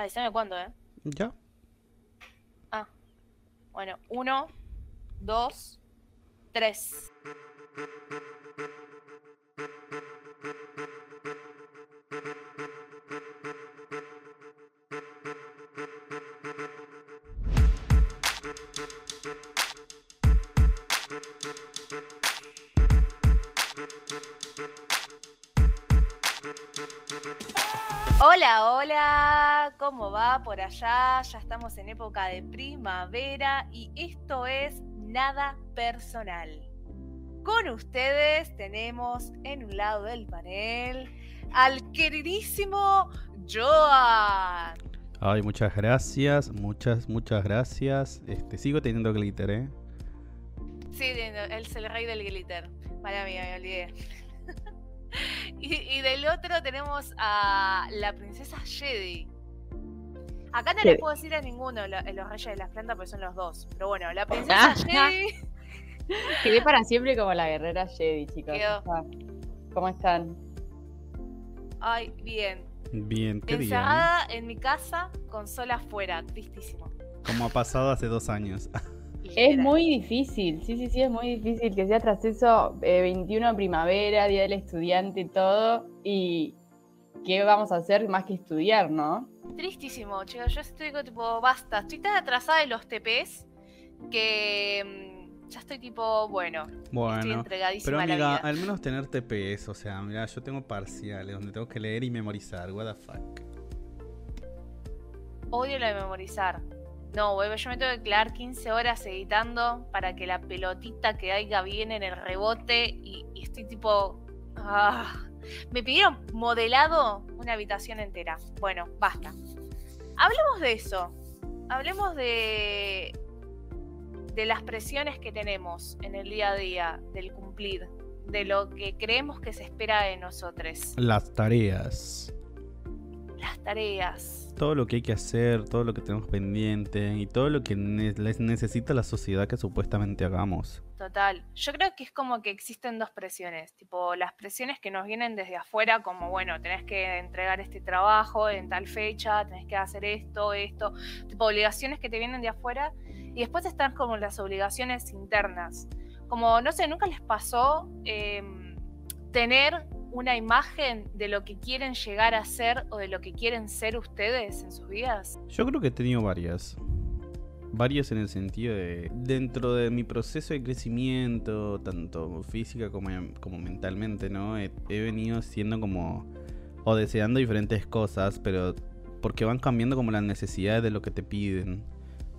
Avísame cuándo, ¿eh? Ya. Ah. Bueno, uno, dos, tres. Hola, hola, ¿cómo va por allá? Ya estamos en época de primavera y esto es Nada Personal. Con ustedes tenemos en un lado del panel al queridísimo Joan. Ay, muchas gracias, muchas, muchas gracias. Este, sigo teniendo glitter, ¿eh? Sí, él es el rey del glitter. Vaya mía, me olvidé. y, del otro tenemos a la princesa Jedi. Acá no les puedo decir a ninguno los reyes de las plantas porque son los dos. Pero bueno, la princesa Jedi. Quedé para siempre como la guerrera Jedi, chicos. ¿Cómo están? Ay, bien. Bien, qué Encerrada en mi casa con sol afuera, tristísimo. Como ha pasado hace dos años. Es muy difícil, sí, sí, sí, es muy difícil que sea tras eso 21 de primavera, Día del Estudiante y todo, y ¿qué vamos a hacer más que estudiar, no? Tristísimo, chicos, yo estoy tipo, basta, estoy tan atrasada de los TPs que mm, ya estoy tipo, bueno, bueno estoy entregadísima pero amiga, al menos tener TPs, o sea, mira, yo tengo parciales donde tengo que leer y memorizar, what the fuck. Odio lo de memorizar. No, yo me tengo que quedar 15 horas editando para que la pelotita que haya bien en el rebote y, estoy tipo... Ah. Me pidieron modelado una habitación entera. Bueno, basta. Hablemos de eso. Hablemos de, de las presiones que tenemos en el día a día, del cumplir, de lo que creemos que se espera de nosotros. Las tareas. Las tareas todo lo que hay que hacer, todo lo que tenemos pendiente y todo lo que necesita la sociedad que supuestamente hagamos. Total. Yo creo que es como que existen dos presiones, tipo las presiones que nos vienen desde afuera, como bueno, tenés que entregar este trabajo en tal fecha, tenés que hacer esto, esto, tipo obligaciones que te vienen de afuera, y después están como las obligaciones internas. Como, no sé, nunca les pasó em, tener una imagen de lo que quieren llegar a ser o de lo que quieren ser ustedes en sus vidas? Yo creo que he tenido varias. Varias en el sentido de, dentro de mi proceso de crecimiento, tanto física como, como mentalmente, ¿no? He, venido siendo como, o deseando diferentes cosas, pero porque van cambiando como las necesidades de lo que te piden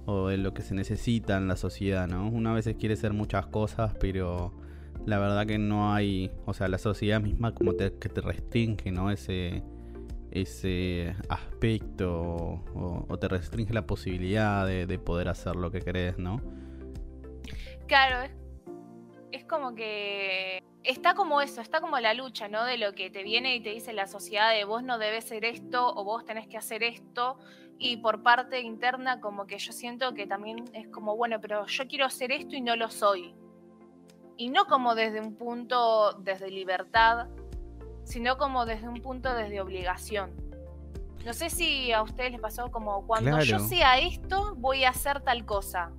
o de lo que se necesita en la sociedad, ¿no? Una vez quiere ser muchas cosas, pero la verdad que no hay, o sea, la sociedad misma como que te restringe, ¿no? Ese, ese aspecto o, te restringe la posibilidad de, poder hacer lo que querés, ¿no? Claro, es, es, como que está como eso, está como la lucha, ¿no? De lo que te viene y te dice la sociedad de vos no debes ser esto o vos tenés que hacer esto. Y por parte interna como que yo siento que también es como, bueno, pero yo quiero hacer esto y no lo soy y no como desde un punto desde libertad, sino como desde un punto desde obligación. No sé si a ustedes les pasó como cuando yo sea esto, voy a hacer tal cosa.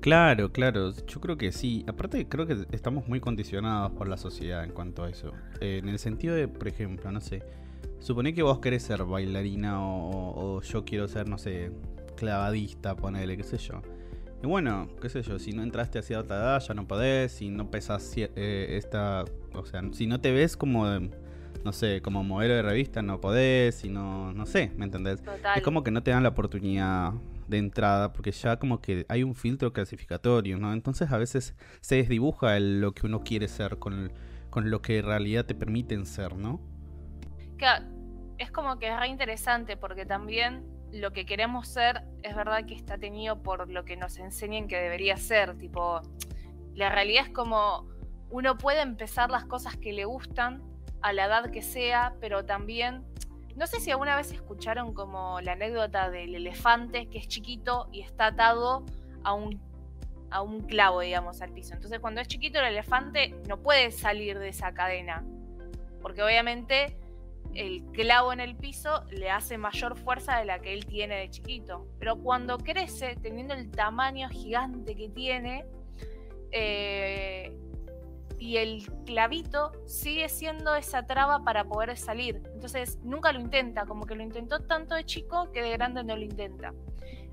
Claro, claro, yo creo que sí. Aparte, creo que estamos muy condicionados por la sociedad en cuanto a eso. Eh, en el sentido de, por ejemplo, no sé, supone que vos querés ser bailarina o, o yo quiero ser, no sé, clavadista, ponele, qué sé yo. Y bueno, qué sé yo, si no entraste a cierta edad ya no podés, si no pesas eh, esta, o sea, si no te ves como, no sé, como modelo de revista no podés, si no, no sé, ¿me entendés? Es como que no te dan la oportunidad de entrada porque ya como que hay un filtro clasificatorio, ¿no? Entonces a veces se desdibuja lo que uno quiere ser con, con lo que en realidad te permiten ser, ¿no? Claro, es como que es re interesante porque también lo que queremos ser es verdad que está tenido por lo que nos enseñan que debería ser. Tipo, la realidad es como uno puede empezar las cosas que le gustan a la edad que sea, pero también, no sé si alguna vez escucharon como la anécdota del elefante que es chiquito y está atado a un, a un clavo, digamos, al piso. Entonces cuando es chiquito el elefante no puede salir de esa cadena, porque obviamente el clavo en el piso le hace mayor fuerza de la que él tiene de chiquito. Pero cuando crece, teniendo el tamaño gigante que tiene, eh, y el clavito sigue siendo esa traba para poder salir. Entonces nunca lo intenta, como que lo intentó tanto de chico que de grande no lo intenta.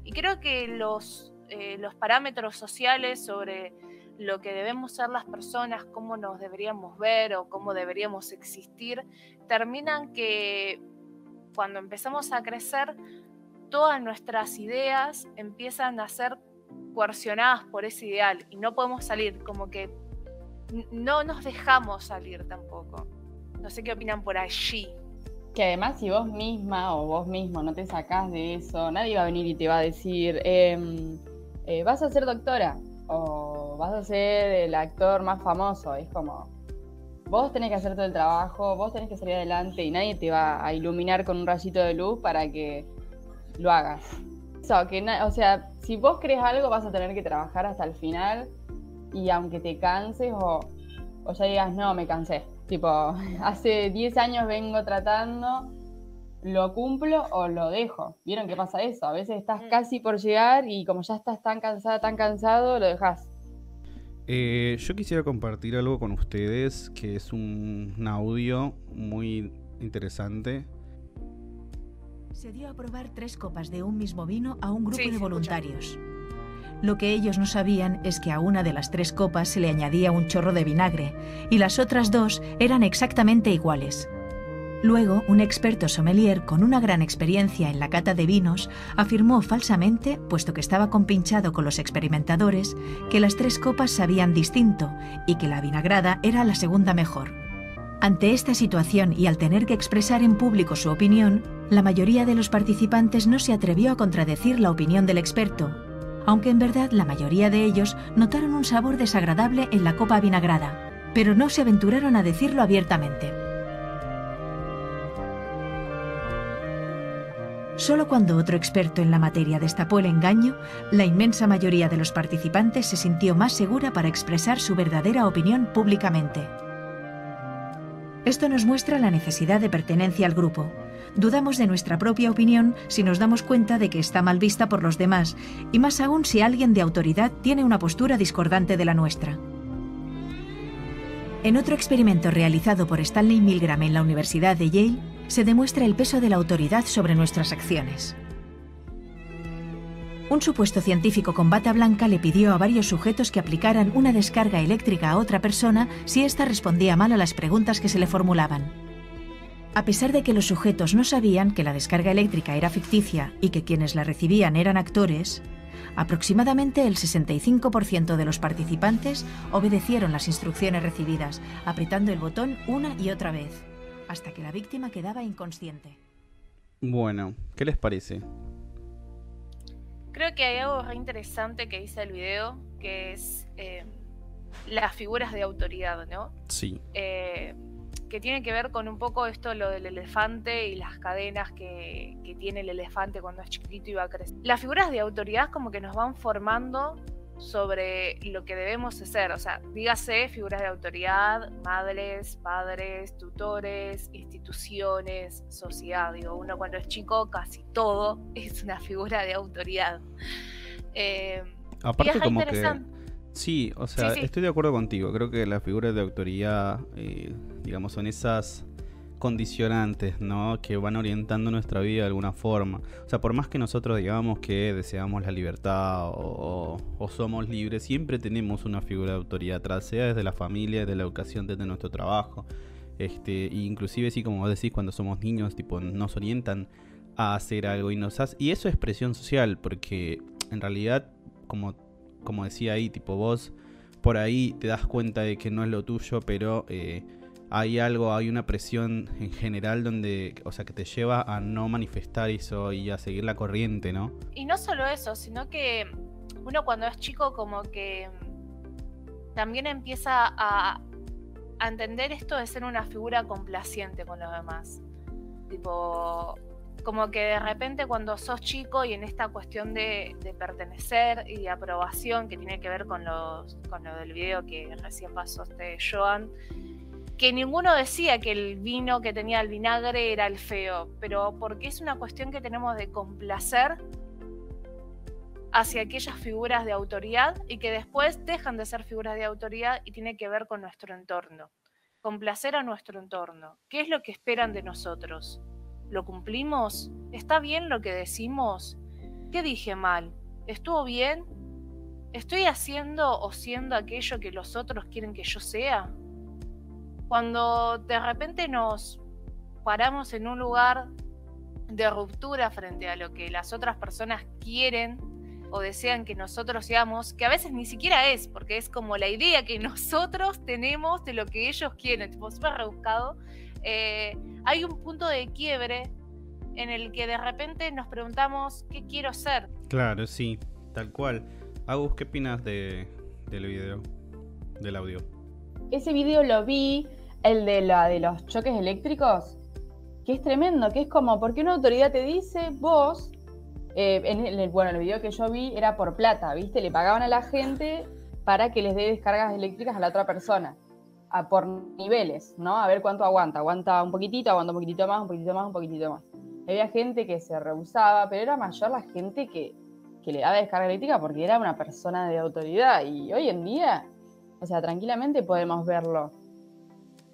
Y creo que los, eh, los parámetros sociales sobre lo que debemos ser las personas, cómo nos deberíamos ver o cómo deberíamos existir, terminan que cuando empezamos a crecer, todas nuestras ideas empiezan a ser coercionadas por ese ideal y no podemos salir, como que no nos dejamos salir tampoco. No sé qué opinan por allí. Que además si vos misma o vos mismo no te sacás de eso, nadie va a venir y te va a decir, em, eh, vas a ser doctora o vas a ser el actor más famoso. Es como, vos tenés que hacer todo el trabajo, vos tenés que salir adelante y nadie te va a iluminar con un rayito de luz para que lo hagas. que o sea, si vos crees algo vas a tener que trabajar hasta el final y aunque te canses o, o ya digas, no, me cansé. Tipo, hace 10 años vengo tratando, lo cumplo o lo dejo. ¿Vieron qué pasa eso? A veces estás mm. casi por llegar y como ya estás tan cansada, tan cansado, lo dejas. Eh, yo quisiera compartir algo con ustedes que es un, audio muy interesante. Se dio a probar tres copas de un mismo vino a un grupo de voluntarios. Lo que ellos no sabían es que a una de las tres copas se le añadía un chorro de vinagre y las otras dos eran exactamente iguales. Luego, un experto sommelier con una gran experiencia en la cata de vinos afirmó falsamente, puesto que estaba compinchado con los experimentadores, que las tres copas sabían distinto y que la vinagrada era la segunda mejor. Ante esta situación y al tener que expresar en público su opinión, la mayoría de los participantes no se atrevió a contradecir la opinión del experto aunque en verdad la mayoría de ellos notaron un sabor desagradable en la copa vinagrada, pero no se aventuraron a decirlo abiertamente. Solo cuando otro experto en la materia destapó el engaño, la inmensa mayoría de los participantes se sintió más segura para expresar su verdadera opinión públicamente. Esto nos muestra la necesidad de pertenencia al grupo, Dudamos de nuestra propia opinión si nos damos cuenta de que está mal vista por los demás, y más aún si alguien de autoridad tiene una postura discordante de la nuestra. En otro experimento realizado por Stanley Milgram en la Universidad de Yale, se demuestra el peso de la autoridad sobre nuestras acciones. Un supuesto científico con bata blanca le pidió a varios sujetos que aplicaran una descarga eléctrica a otra persona si ésta respondía mal a las preguntas que se le formulaban. A pesar de que los sujetos no sabían que la descarga eléctrica era ficticia y que quienes la recibían eran actores, aproximadamente el 65% de los participantes obedecieron las instrucciones recibidas, apretando el botón una y otra vez, hasta que la víctima quedaba inconsciente. Bueno, ¿qué les parece? Creo que hay algo re interesante que dice el video, que es eh, las figuras de autoridad, ¿no? Sí. Eh, que tiene que ver con un poco esto, lo del elefante y las cadenas que, tiene el elefante cuando es chiquito y va a crecer. Las figuras de autoridad como que nos van formando sobre lo que debemos hacer, o sea, dígase figuras de autoridad, madres, padres, tutores, instituciones, sociedad. Digo, uno cuando es chico casi todo es una figura de autoridad. Eh, Aparte como que Sí, o sea, estoy de acuerdo contigo. Creo que las figuras de autoridad, eh, digamos, son esas condicionantes, ¿no? Que van orientando nuestra vida de alguna forma. O sea, por más que nosotros digamos que deseamos la libertad o, somos libres, siempre tenemos una figura de autoridad atrás, sea desde la familia, desde la educación, desde nuestro trabajo. Este, inclusive sí, como vos decís, cuando somos niños, tipo, nos orientan a hacer algo y nos hace, y eso es presión social, porque en realidad, como como decía ahí, tipo vos por ahí te das cuenta de que no es lo tuyo, pero eh, hay algo, hay una presión en general donde, o sea, que te lleva a no manifestar eso y a seguir la corriente, ¿no? Y no solo eso, sino que uno cuando es chico como que también empieza a, entender esto de ser una figura complaciente con los demás. Tipo, como que de repente cuando sos chico y en esta cuestión de, pertenecer y de aprobación que tiene que ver con, los, con lo del video que recién pasó este Joan, que ninguno decía que el vino que tenía el vinagre era el feo, pero porque es una cuestión que tenemos de complacer hacia aquellas figuras de autoridad y que después dejan de ser figuras de autoridad y tiene que ver con nuestro entorno. Complacer a nuestro entorno. ¿Qué es lo que esperan de nosotros? ¿Lo cumplimos? ¿Está bien lo que decimos? ¿Qué dije mal? ¿Estuvo bien? ¿Estoy haciendo o siendo aquello que los otros quieren que yo sea? Cuando de repente nos paramos en un lugar de ruptura frente a lo que las otras personas quieren o desean que nosotros seamos, que a veces ni siquiera es, porque es como la idea que nosotros tenemos de lo que ellos quieren, tipo súper rebuscado, eh, hay un punto de quiebre en el que de repente nos preguntamos, ¿qué quiero ser? Claro, sí, tal cual. Agus, ¿qué opinas de, del video, del audio? Ese video lo vi, el de los choques eléctricos, que es tremendo, que es como, porque una autoridad te dice, vos eh, en el, bueno, el video que yo vi era por plata, ¿viste? Le pagaban a la gente para que les dé descargas eléctricas a la otra persona, a, por niveles, ¿no? A ver cuánto aguanta. Aguanta un poquitito, aguanta un poquitito más, un poquitito más, un poquitito más. Había gente que se rehusaba, pero era mayor la gente que, que le daba descarga eléctrica porque era una persona de autoridad. Y hoy en día, o sea, tranquilamente podemos verlo.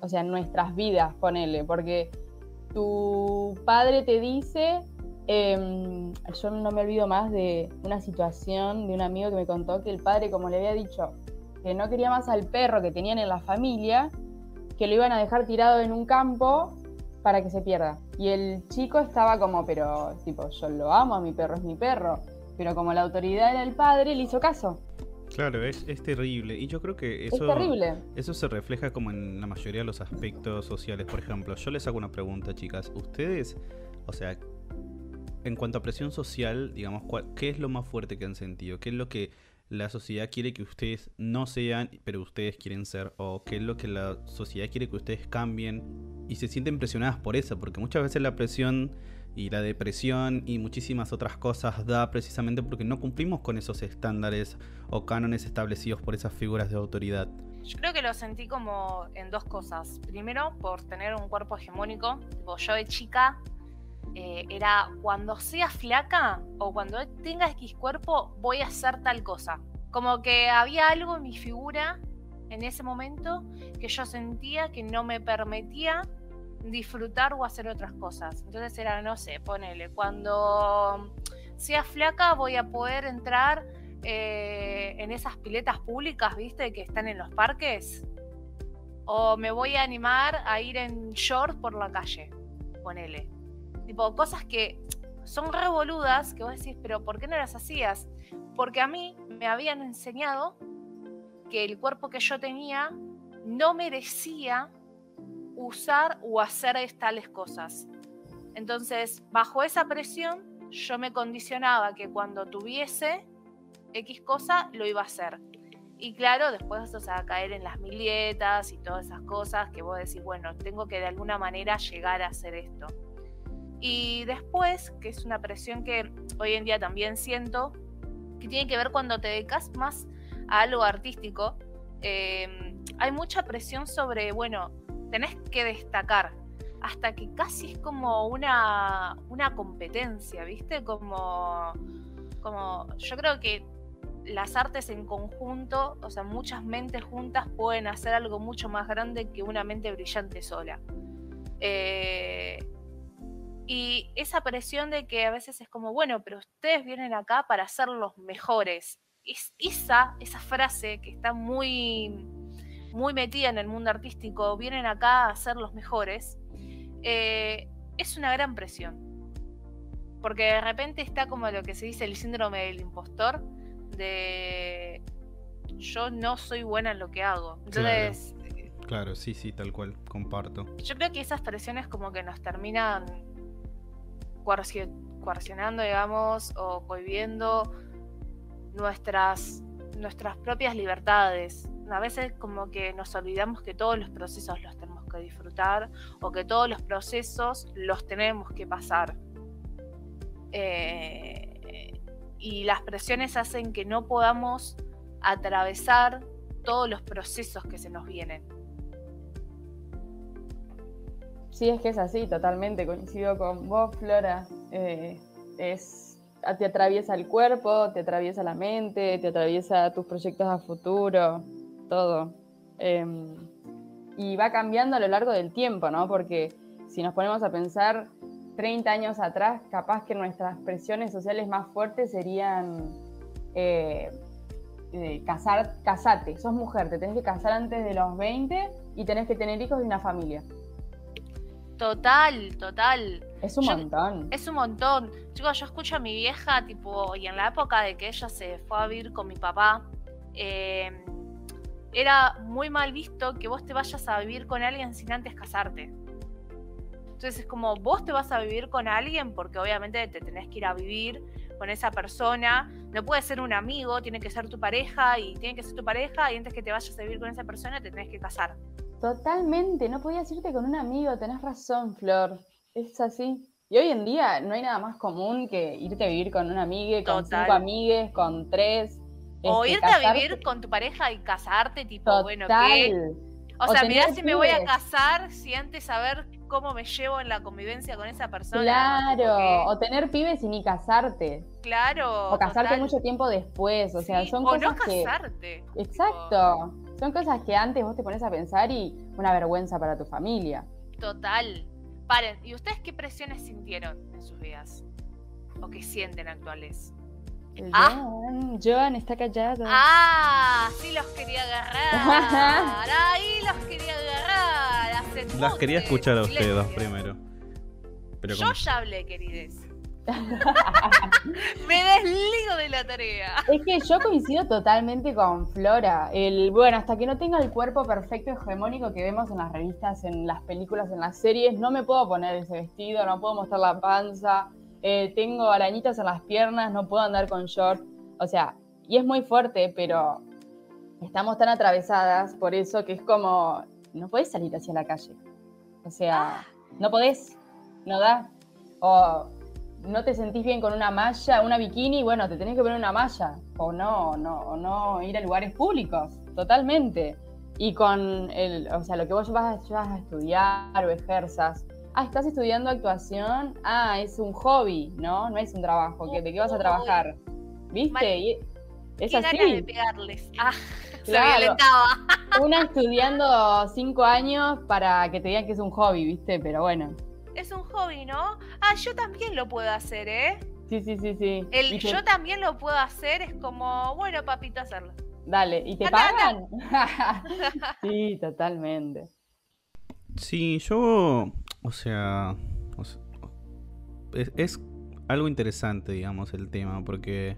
O sea, nuestras vidas, ponele, porque tu padre te dice Em, yo no me olvido más de una situación de un amigo que me contó que el padre, como le había dicho, que no quería más al perro que tenían en la familia, que lo iban a dejar tirado en un campo para que se pierda. Y el chico estaba como, pero tipo, yo lo amo, mi perro es mi perro. Pero como la autoridad era el padre, le hizo caso. Claro, es, es terrible. Y yo creo que eso, eso se refleja como en la mayoría de los aspectos sociales. Por ejemplo, yo les hago una pregunta, chicas. ¿Ustedes, o sea, en cuanto a presión social, digamos, ¿qué es lo más fuerte que han sentido? ¿Qué es lo que la sociedad quiere que ustedes no sean, pero ustedes quieren ser? ¿O qué es lo que la sociedad quiere que ustedes cambien? Y se sienten presionadas por eso, porque muchas veces la presión y la depresión y muchísimas otras cosas da precisamente porque no cumplimos con esos estándares o cánones establecidos por esas figuras de autoridad. Yo creo que lo sentí como en dos cosas. Primero, por tener un cuerpo hegemónico. yo de chica eh, era cuando sea flaca o cuando tenga X cuerpo voy a hacer tal cosa. Como que había algo en mi figura en ese momento que yo sentía que no me permitía disfrutar o hacer otras cosas. Entonces era, no sé, ponele, cuando sea flaca voy a poder entrar eh, en esas piletas públicas, viste, que están en los parques. O me voy a animar a ir en short por la calle, ponele. Tipo, cosas que son revoludas que vos decís, pero ¿por qué no las hacías? Porque a mí me habían enseñado que el cuerpo que yo tenía no merecía usar o hacer tales cosas. Entonces, bajo esa presión, yo me condicionaba que cuando tuviese X cosa, lo iba a hacer. Y claro, después, o sea, caer en las milietas y todas esas cosas que vos decís, bueno, tengo que de alguna manera llegar a hacer esto. Y después, que es una presión que hoy en día también siento, que tiene que ver cuando te dedicas más a algo artístico, em, hay mucha presión sobre, bueno, tenés que destacar, hasta que casi es como una, una competencia, ¿viste? Como, como, yo creo que las artes en conjunto, o sea, muchas mentes juntas pueden hacer algo mucho más grande que una mente brillante sola. Eh, y esa presión de que a veces es como, bueno, pero ustedes vienen acá para ser los mejores. Es esa, esa frase que está muy, muy metida en el mundo artístico, vienen acá a ser los mejores, eh, es una gran presión. Porque de repente está como lo que se dice el síndrome del impostor, de yo no soy buena en lo que hago. Entonces... Claro, claro sí, sí, tal cual, comparto. Yo creo que esas presiones como que nos terminan coercionando, digamos, o cohibiendo nuestras, nuestras propias libertades. A veces como que nos olvidamos que todos los procesos los tenemos que disfrutar o que todos los procesos los tenemos que pasar. Eh, y las presiones hacen que no podamos atravesar todos los procesos que se nos vienen. Sí, es que es así, totalmente. Coincido con vos, Flora. Eh, te atraviesa el cuerpo, te atraviesa la mente, te atraviesa tus proyectos a futuro, todo. Em, y va cambiando a lo largo del tiempo, ¿no? Porque si nos ponemos a pensar 30 años atrás, capaz que nuestras presiones sociales más fuertes serían eh, eh, casar, casate, sos mujer, te tenés que casar antes de los 20 y tenés que tener hijos y una familia. Total, total. Es un montón. Es un montón. Chicos, yo escucho a mi vieja, tipo, y en la época de que ella se fue a vivir con mi papá, em, era muy mal visto que vos te vayas a vivir con alguien sin antes casarte. Entonces es como, vos te vas a vivir con alguien porque obviamente te tenés que ir a vivir con esa persona. No puede ser un amigo, tiene que ser tu pareja y tiene que ser tu pareja y antes que te vayas a vivir con esa persona te tenés que casar. Totalmente, no podías irte con un amigo, tenés razón, Flor. Es así. Y hoy en día no hay nada más común que irte a vivir con un amigo, con cinco amigues, con tres. O este, irte a vivir con tu pareja y casarte, tipo, bueno, ¿qué? O, sea, mirá si me voy a casar si antes saber cómo me llevo en la convivencia con esa persona. Claro, o tener pibes y ni casarte. Claro. O casarte mucho tiempo después, o sea, son cosas o no casarte. Exacto. Son cosas que antes vos te pones a pensar y una vergüenza para tu familia. Total. Paren, ¿y ustedes qué presiones sintieron en sus vidas? ¿O qué sienten actuales? Ah. Joan, está callado. Ah, sí los quería agarrar. Ahí los quería agarrar. Las quería escuchar a ustedes dos primero. Pero Yo ya hablé, querides. Me desligo de la tarea. Es que yo coincido totalmente con Flora. El, bueno, hasta que no tenga el cuerpo perfecto hegemónico que vemos en las revistas, en las películas, en las series, no me puedo poner ese vestido, no puedo mostrar la panza, eh, tengo arañitas en las piernas, no puedo andar con short. O sea, y es muy fuerte, pero estamos tan atravesadas por eso que es como, no podés salir hacia la calle. O sea, ah. no podés, no da. O no te sentís bien con una malla, una bikini, bueno, te tenés que poner una malla. O no, no, o no ir a lugares públicos, totalmente. Y con el, o sea, lo que vos vas, a estudiar o ejerzas. Ah, estás estudiando actuación. Ah, es un hobby, ¿no? No es un trabajo. ¿De qué vas a trabajar? ¿Viste? es así. de pegarles. Ah, se violentaba. Una estudiando cinco años para que te digan que es un hobby, ¿viste? Pero bueno es un hobby, ¿no? Ah, yo también lo puedo hacer, ¿eh? Sí, sí, sí, sí. El yo también lo puedo hacer es como, bueno, papito, hacerlo. Dale, ¿y te pagan? sí, totalmente. Sí, yo, o sea, es, algo interesante, digamos, el tema, porque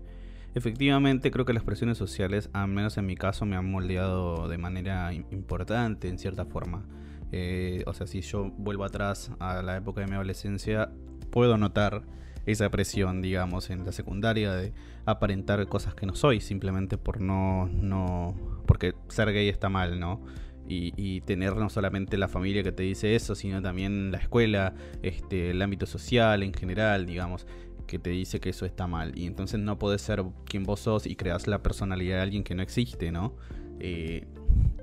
efectivamente creo que las presiones sociales, al menos en mi caso, me han moldeado de manera importante, en cierta forma. Eh, o sea, si yo vuelvo atrás a la época de mi adolescencia, puedo notar esa presión, digamos, en la secundaria de aparentar cosas que no soy, simplemente por no, no, porque ser gay está mal, ¿no? Y, tener no solamente la familia que te dice eso, sino también la escuela, este, el ámbito social en general, digamos, que te dice que eso está mal. Y entonces no podés ser quien vos sos y creas la personalidad de alguien que no existe, ¿no? Eh,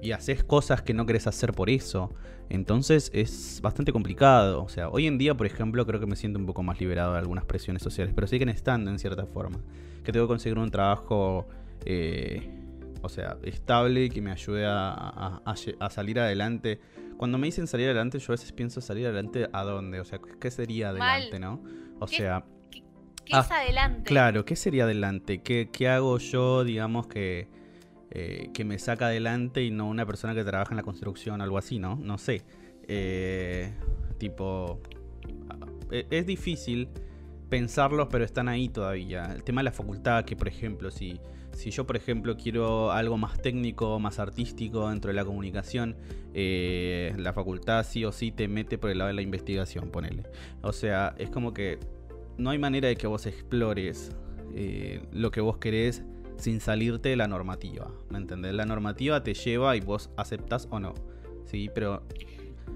y haces cosas que no querés hacer por eso. Entonces es bastante complicado. O sea, hoy en día, por ejemplo, creo que me siento un poco más liberado de algunas presiones sociales, pero siguen estando en cierta forma. Que tengo que conseguir un trabajo, eh, o sea, estable y que me ayude a, salir adelante. Cuando me dicen salir adelante, yo a veces pienso salir adelante a dónde, o sea, ¿qué sería adelante, no? O sea... ¿Qué, es ah, adelante? Claro, ¿qué sería adelante? ¿Qué, qué hago yo, digamos, que eh, que me saca adelante y no una persona que trabaja en la construcción, algo así, ¿no? No sé. Eh, tipo, e, es difícil pensarlos, pero están ahí todavía. El tema de la facultad, que por ejemplo, si, si yo por ejemplo quiero algo más técnico, más artístico dentro de la comunicación, eh, la facultad sí o sí te mete por el lado de la investigación, ponele. O sea, es como que no hay manera de que vos explores lo que vos querés sin salirte de la normativa. ¿Me entendés? La normativa te lleva y vos aceptas o no. Sí, pero,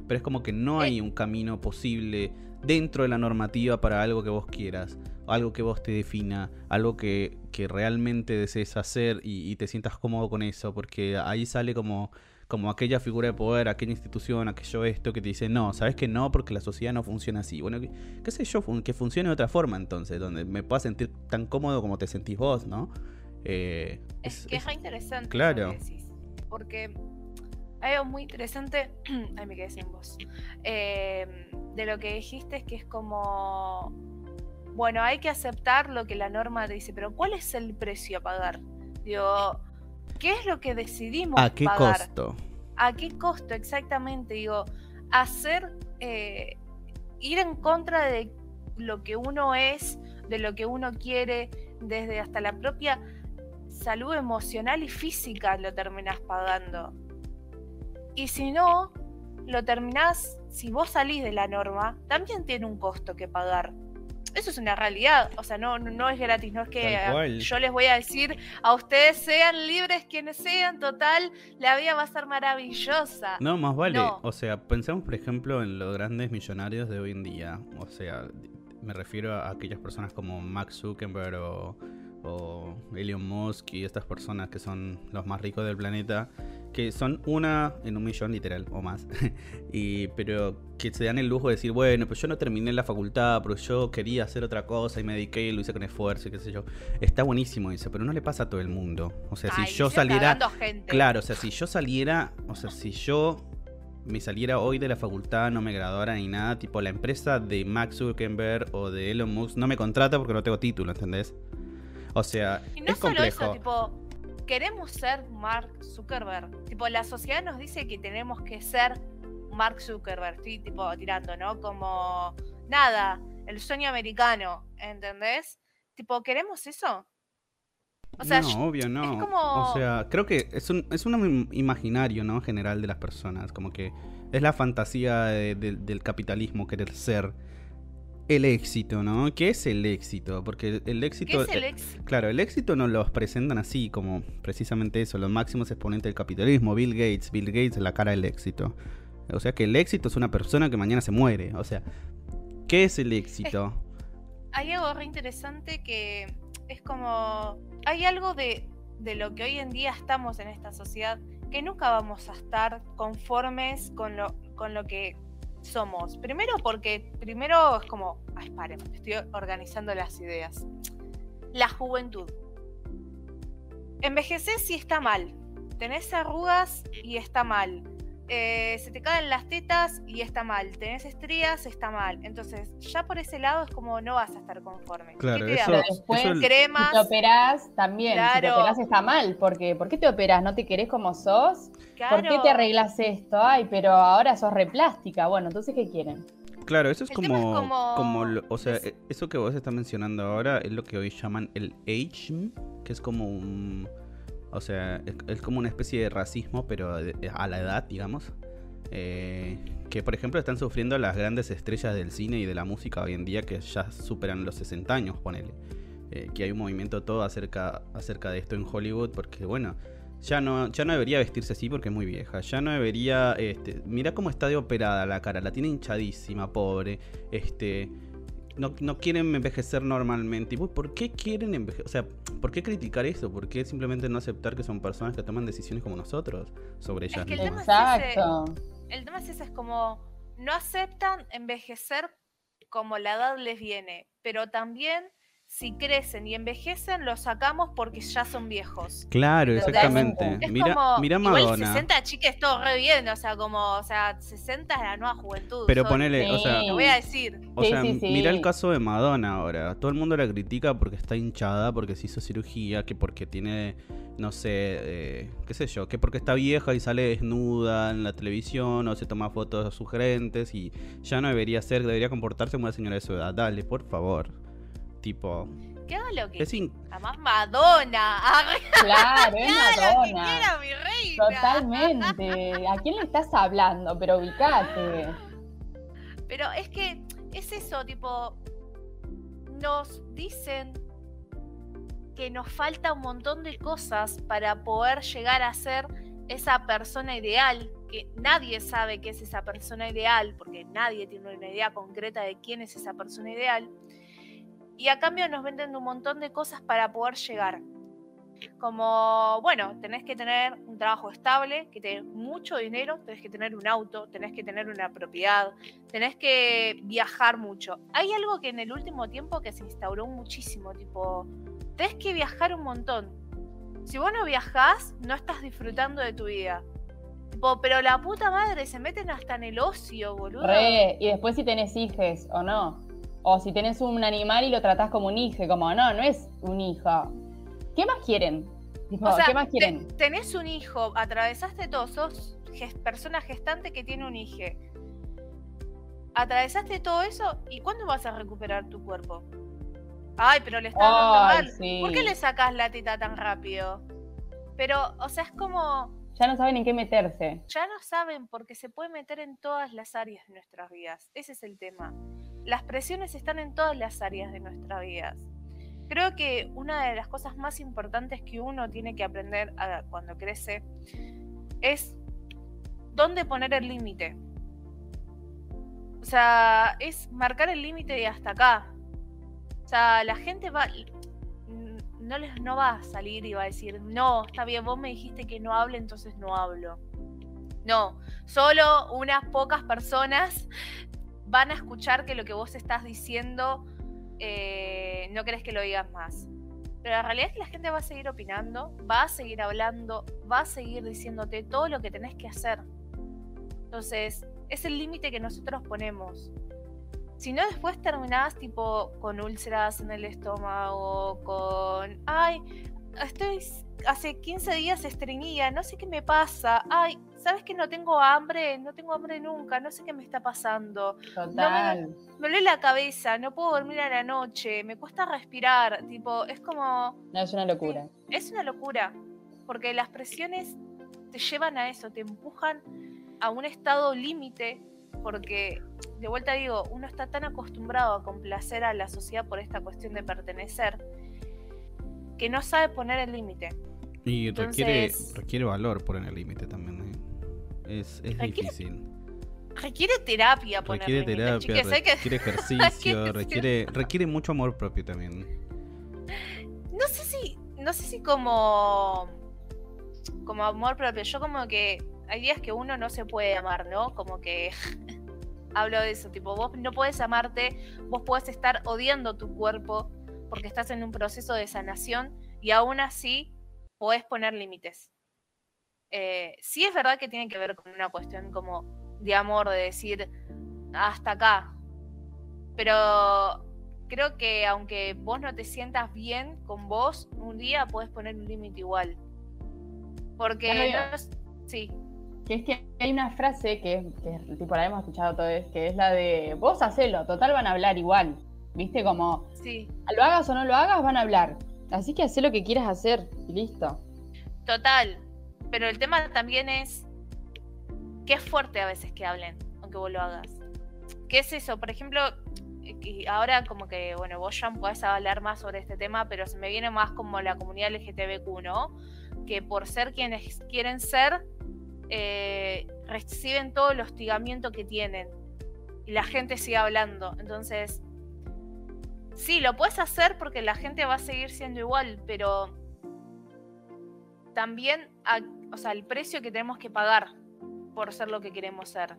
pero es como que no hay un camino posible dentro de la normativa para algo que vos quieras, algo que vos te defina, algo que, realmente desees hacer y, te sientas cómodo con eso, porque ahí sale como como aquella figura de poder, aquella institución, aquello esto que te dice, no, sabes que no, porque la sociedad no funciona así. Bueno, qué, sé yo, que funcione de otra forma entonces, donde me pueda sentir tan cómodo como te sentís vos, ¿no? Eh, es, que es, interesante. Claro. porque hay algo muy interesante, ay me quedé sin voz, em, de lo que dijiste es que es como, bueno, hay que aceptar lo que la norma dice, pero ¿cuál es el precio a pagar? Digo, ¿qué es lo que decidimos ¿A qué costo? ¿A qué costo exactamente? Digo, hacer, eh, ir en contra de lo que uno es, de lo que uno quiere, desde hasta la propia salud emocional y física lo terminás pagando. Y si no, lo terminás, si vos salís de la norma, también tiene un costo que pagar eso es una realidad, o sea, no, no es gratis, no es que yo les voy a decir a ustedes sean libres quienes sean, total, la vida va a ser maravillosa. No, más vale, o sea, pensemos por ejemplo en los grandes millonarios de hoy en día, o sea, me refiero a aquellas personas como Max Zuckerberg o o Elon Musk y estas personas que son los más ricos del planeta, que son una en un millón literal o más, y, pero que se dan el lujo de decir, bueno, pues yo no terminé la facultad, pero yo quería hacer otra cosa y me dediqué y lo hice con esfuerzo y qué sé yo. Está buenísimo eso, pero no le pasa a todo el mundo. O sea, si yo saliera... Claro, o sea, si yo saliera, o sea, si yo me saliera hoy de la facultad, no me graduara ni nada, tipo la empresa de Max Zuckerberg o de Elon Musk no me contrata porque no tengo título, ¿entendés? O sea, y no solo eso, tipo, queremos ser Mark Zuckerberg. Tipo, la sociedad nos dice que tenemos que ser Mark Zuckerberg. Estoy tipo tirando, ¿no? Como nada, el sueño americano, ¿entendés? Tipo, ¿queremos eso? O sea, no, obvio, no. O sea, creo que es un, es un imaginario, ¿no? General de las personas. Como que es la fantasía del capitalismo querer ser el éxito, ¿no? ¿Qué es el éxito? Porque el éxito... ¿Qué es el éxito? claro, el éxito nos lo presentan así, como precisamente eso, los máximos exponentes del capitalismo, Bill Gates, Bill Gates la cara del éxito. O sea que el éxito es una persona que mañana se muere. O sea, ¿qué es el éxito? hay algo re interesante que es como... Hay algo de, de lo que hoy en día estamos en esta sociedad que nunca vamos a estar conformes con lo, con lo que somos. Primero porque, primero es como, ay, estoy organizando las ideas. La juventud. Envejeces si está mal. Tenés arrugas y está mal. Eh, se te caen las tetas y está mal. Tenés estrías, está mal. Entonces, ya por ese lado es como no vas a estar conforme. Claro, ¿Qué te después, cremas. Si te operás también. Si te operás está mal. Porque, ¿Por qué te operás? ¿No te querés como sos? ¿Por qué te arreglas esto? Ay, pero ahora sos replástica. Bueno, entonces, ¿qué quieren? Claro, eso es como, como... o sea, eso que vos estás mencionando ahora es lo que hoy llaman el age, que es como un o sea, es, como una especie de racismo, pero a la edad, digamos. Eh, que por ejemplo están sufriendo las grandes estrellas del cine y de la música hoy en día que ya superan los 60 años, ponele. Eh, que hay un movimiento todo acerca, acerca de esto en Hollywood, porque bueno, ya no, ya no debería vestirse así porque es muy vieja. Ya no debería. Este, mira cómo está de operada la cara, la tiene hinchadísima, pobre. Este no, quieren envejecer normalmente. ¿Y por qué quieren envejecer? O sea, ¿por qué criticar eso? ¿Por qué simplemente no aceptar que son personas que toman decisiones como nosotros sobre ellas? el Exacto. el tema es ese, es como no aceptan envejecer como la edad les viene, pero también si crecen y envejecen, los sacamos porque ya son viejos. Claro, exactamente. mira, como, mira Madonna. 60 chiques todo re bien, o sea, como, o sea, 60 es la nueva juventud. Pero ponele, o sea, lo voy a decir. O sea, mira el caso de Madonna ahora. Todo el mundo la critica porque está hinchada, porque se hizo cirugía, que porque tiene, no sé, eh, qué sé yo, que porque está vieja y sale desnuda en la televisión o se toma fotos sugerentes y ya no debería ser, debería comportarse como una señora de su edad. Dale, por favor tipo. ¿Qué hago lo que es Además, Madonna. Claro, es Madonna. mi reina. Totalmente. ¿A quién le estás hablando? Pero ubicate. Pero es que es eso, tipo. Nos dicen que nos falta un montón de cosas para poder llegar a ser esa persona ideal, que nadie sabe qué es esa persona ideal, porque nadie tiene una idea concreta de quién es esa persona ideal y a cambio nos venden un montón de cosas para poder llegar. Como, bueno, tenés que tener un trabajo estable, que te mucho dinero, tenés que tener un auto, tenés que tener una propiedad, tenés que viajar mucho. Hay algo que en el último tiempo que se instauró muchísimo, tipo, tenés que viajar un montón. Si vos no viajás, no estás disfrutando de tu vida. Pero la puta madre, se meten hasta en el ocio, boludo. y después si tenés hijes o no. O si tenés un animal y lo tratás como un hijo, como no, no es un hijo. ¿Qué más quieren? ¿Qué más quieren? tenés un hijo, atravesaste todo, sos persona gestante que tiene un hijo. Atravesaste todo eso y ¿cuándo vas a recuperar tu cuerpo? Ay, pero le estás dando mal. ¿Por qué le sacas la tita tan rápido? Pero, o sea, es como. Ya no saben en qué meterse. Ya no saben porque se puede meter en todas las áreas de nuestras vidas. Ese es el tema. Las presiones están en todas las áreas de nuestras vidas. Creo que una de las cosas más importantes que uno tiene que aprender cuando crece es dónde poner el límite. O sea, es marcar el límite de hasta acá. O sea, la gente va. No, les, no va a salir y va a decir, no, está bien, vos me dijiste que no hable, entonces no hablo. No, solo unas pocas personas van a escuchar que lo que vos estás diciendo eh, no querés que lo digas más. Pero la realidad es que la gente va a seguir opinando, va a seguir hablando, va a seguir diciéndote todo lo que tenés que hacer. Entonces, es el límite que nosotros ponemos. Si no, después terminás tipo con úlceras en el estómago, con, ay, estoy hace 15 días estreñida, no sé qué me pasa, ay, ¿sabes que no tengo hambre? No tengo hambre nunca, no sé qué me está pasando. Total. me, duele la cabeza, no puedo dormir a la noche, me cuesta respirar, tipo, es como... No, es una locura. Es una locura, porque las presiones te llevan a eso, te empujan a un estado límite porque de vuelta digo, uno está tan acostumbrado a complacer a la sociedad por esta cuestión de pertenecer que no sabe poner el límite. Y requiere, requiere valor poner el límite también. ¿eh? Es, es difícil. Requiere terapia poner Requiere terapia, requiere ejercicio, requiere, requiere mucho amor propio también. No sé si, no sé si como, como amor propio. Yo como que hay días que uno no se puede amar, ¿no? Como que hablo de eso, tipo, vos no puedes amarte, vos puedes estar odiando tu cuerpo porque estás en un proceso de sanación y aún así podés poner límites. Eh, sí es verdad que tiene que ver con una cuestión como de amor, de decir hasta acá, pero creo que aunque vos no te sientas bien con vos, un día podés poner un límite igual. Porque sí. Que es que hay una frase que, que tipo la hemos escuchado todos, que es la de vos hacelo, total van a hablar igual. ¿Viste? Como sí. lo hagas o no lo hagas, van a hablar. Así que haz lo que quieras hacer y listo. Total. Pero el tema también es que es fuerte a veces que hablen, aunque vos lo hagas. ¿Qué es eso? Por ejemplo, ahora como que, bueno, vos ya podés hablar más sobre este tema, pero se me viene más como la comunidad LGTBQ, ¿no? Que por ser quienes quieren ser, eh, reciben todo el hostigamiento que tienen y la gente sigue hablando. Entonces, sí, lo puedes hacer porque la gente va a seguir siendo igual, pero también, o sea, el precio que tenemos que pagar por ser lo que queremos ser.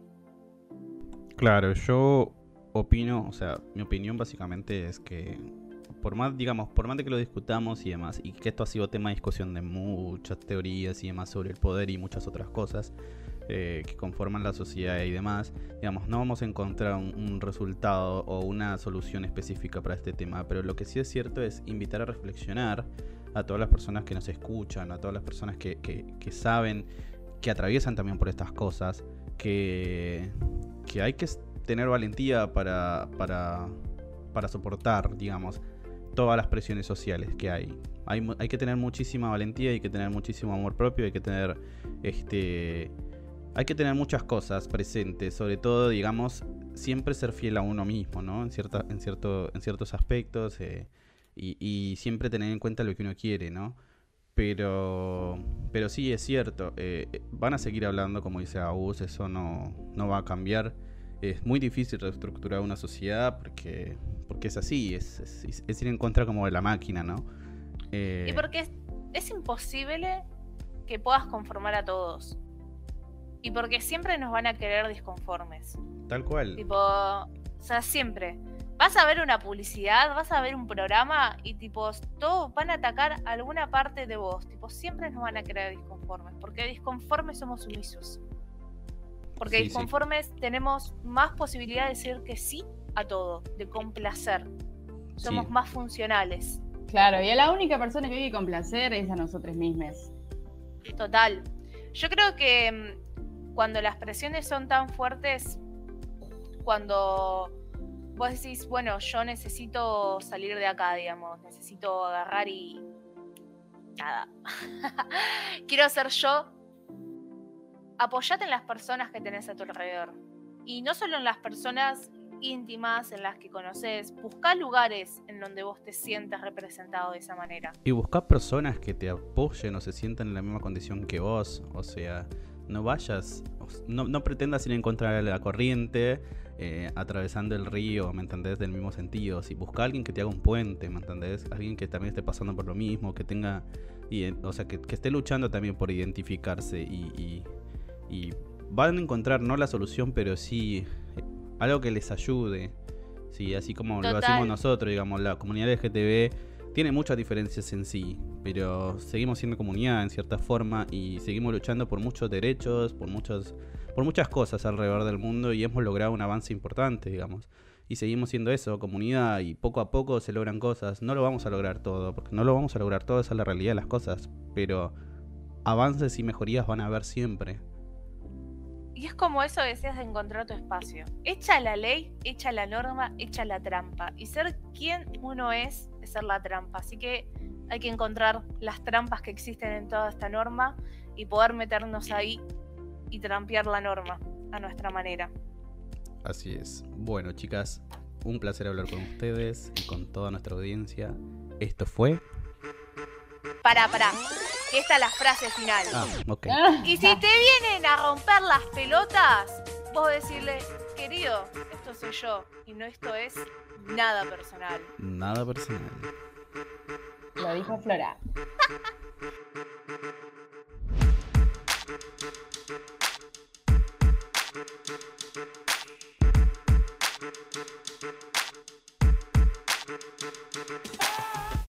Claro, yo opino, o sea, mi opinión básicamente es que por más, digamos, por más de que lo discutamos y demás, y que esto ha sido tema de discusión de muchas teorías y demás sobre el poder y muchas otras cosas eh, que conforman la sociedad y demás, digamos, no vamos a encontrar un, resultado o una solución específica para este tema, pero lo que sí es cierto es invitar a reflexionar a todas las personas que nos escuchan, a todas las personas que, que, saben, que atraviesan también por estas cosas, que, que hay que tener valentía para, para, para soportar, digamos, todas las presiones sociales que hay. Hay, que tener muchísima valentía, hay que tener muchísimo amor propio, hay que tener este hay que tener muchas cosas presentes, sobre todo, digamos, siempre ser fiel a uno mismo, ¿no? En, cierta, en, cierto, en ciertos aspectos eh, y, siempre tener en cuenta lo que uno quiere, ¿no? Pero, pero sí, es cierto, eh, van a seguir hablando, como dice Agus, eso no, no va a cambiar. Es muy difícil reestructurar una sociedad porque porque es así, es, es, ir en contra como de la máquina, ¿no? y porque es imposible que puedas conformar a todos. Y porque siempre nos van a querer disconformes. Tal cual. Tipo, o sea, siempre. Vas a ver una publicidad, vas a ver un programa y tipo, todos van a atacar alguna parte de vos. Tipo, siempre nos van a querer disconformes. Porque disconformes somos sumisos. Porque disconformes tenemos más posibilidad de decir que sí a todo, de complacer. Somos más funcionales. Claro, y a la única persona que hay que complacer es a nosotros mismos. Total. Yo creo que mm, cuando las presiones son tan fuertes, cuando vos decís, bueno, yo necesito salir de acá, digamos, necesito agarrar y... Nada. Quiero ser yo. Apoyate en las personas que tenés a tu alrededor. Y no solo en las personas íntimas en las que conoces. Busca lugares en donde vos te sientas representado de esa manera. Y busca personas que te apoyen o se sientan en la misma condición que vos. O sea, no vayas, no, no pretendas ir en contra de la corriente. Eh, atravesando el río, ¿me entendés? Del mismo sentido. Si busca a alguien que te haga un puente, ¿me entendés? Alguien que también esté pasando por lo mismo, que tenga, y, o sea, que, esté luchando también por identificarse y, y van a encontrar no la solución, pero sí algo que les ayude. Sí, así como lo hacemos nosotros, digamos, la comunidad LGTB tiene muchas diferencias en sí, pero seguimos siendo comunidad en cierta forma y seguimos luchando por muchos derechos, por muchos por muchas cosas alrededor del mundo y hemos logrado un avance importante, digamos. Y seguimos siendo eso, comunidad, y poco a poco se logran cosas. No lo vamos a lograr todo, porque no lo vamos a lograr todo, esa es la realidad de las cosas. Pero avances y mejorías van a haber siempre. Y es como eso decías de encontrar tu espacio. Echa la ley, echa la norma, echa la trampa. Y ser quien uno es ser la trampa. Así que hay que encontrar las trampas que existen en toda esta norma y poder meternos ahí y trampear la norma a nuestra manera. Así es. Bueno, chicas, un placer hablar con ustedes y con toda nuestra audiencia. Esto fue. Para, para esta es la frase final. Ah, y si te vienen a romper las pelotas, vos decirle, querido, esto soy yo. Y no esto es Nada personal. Nada personal. Lo dijo Flora.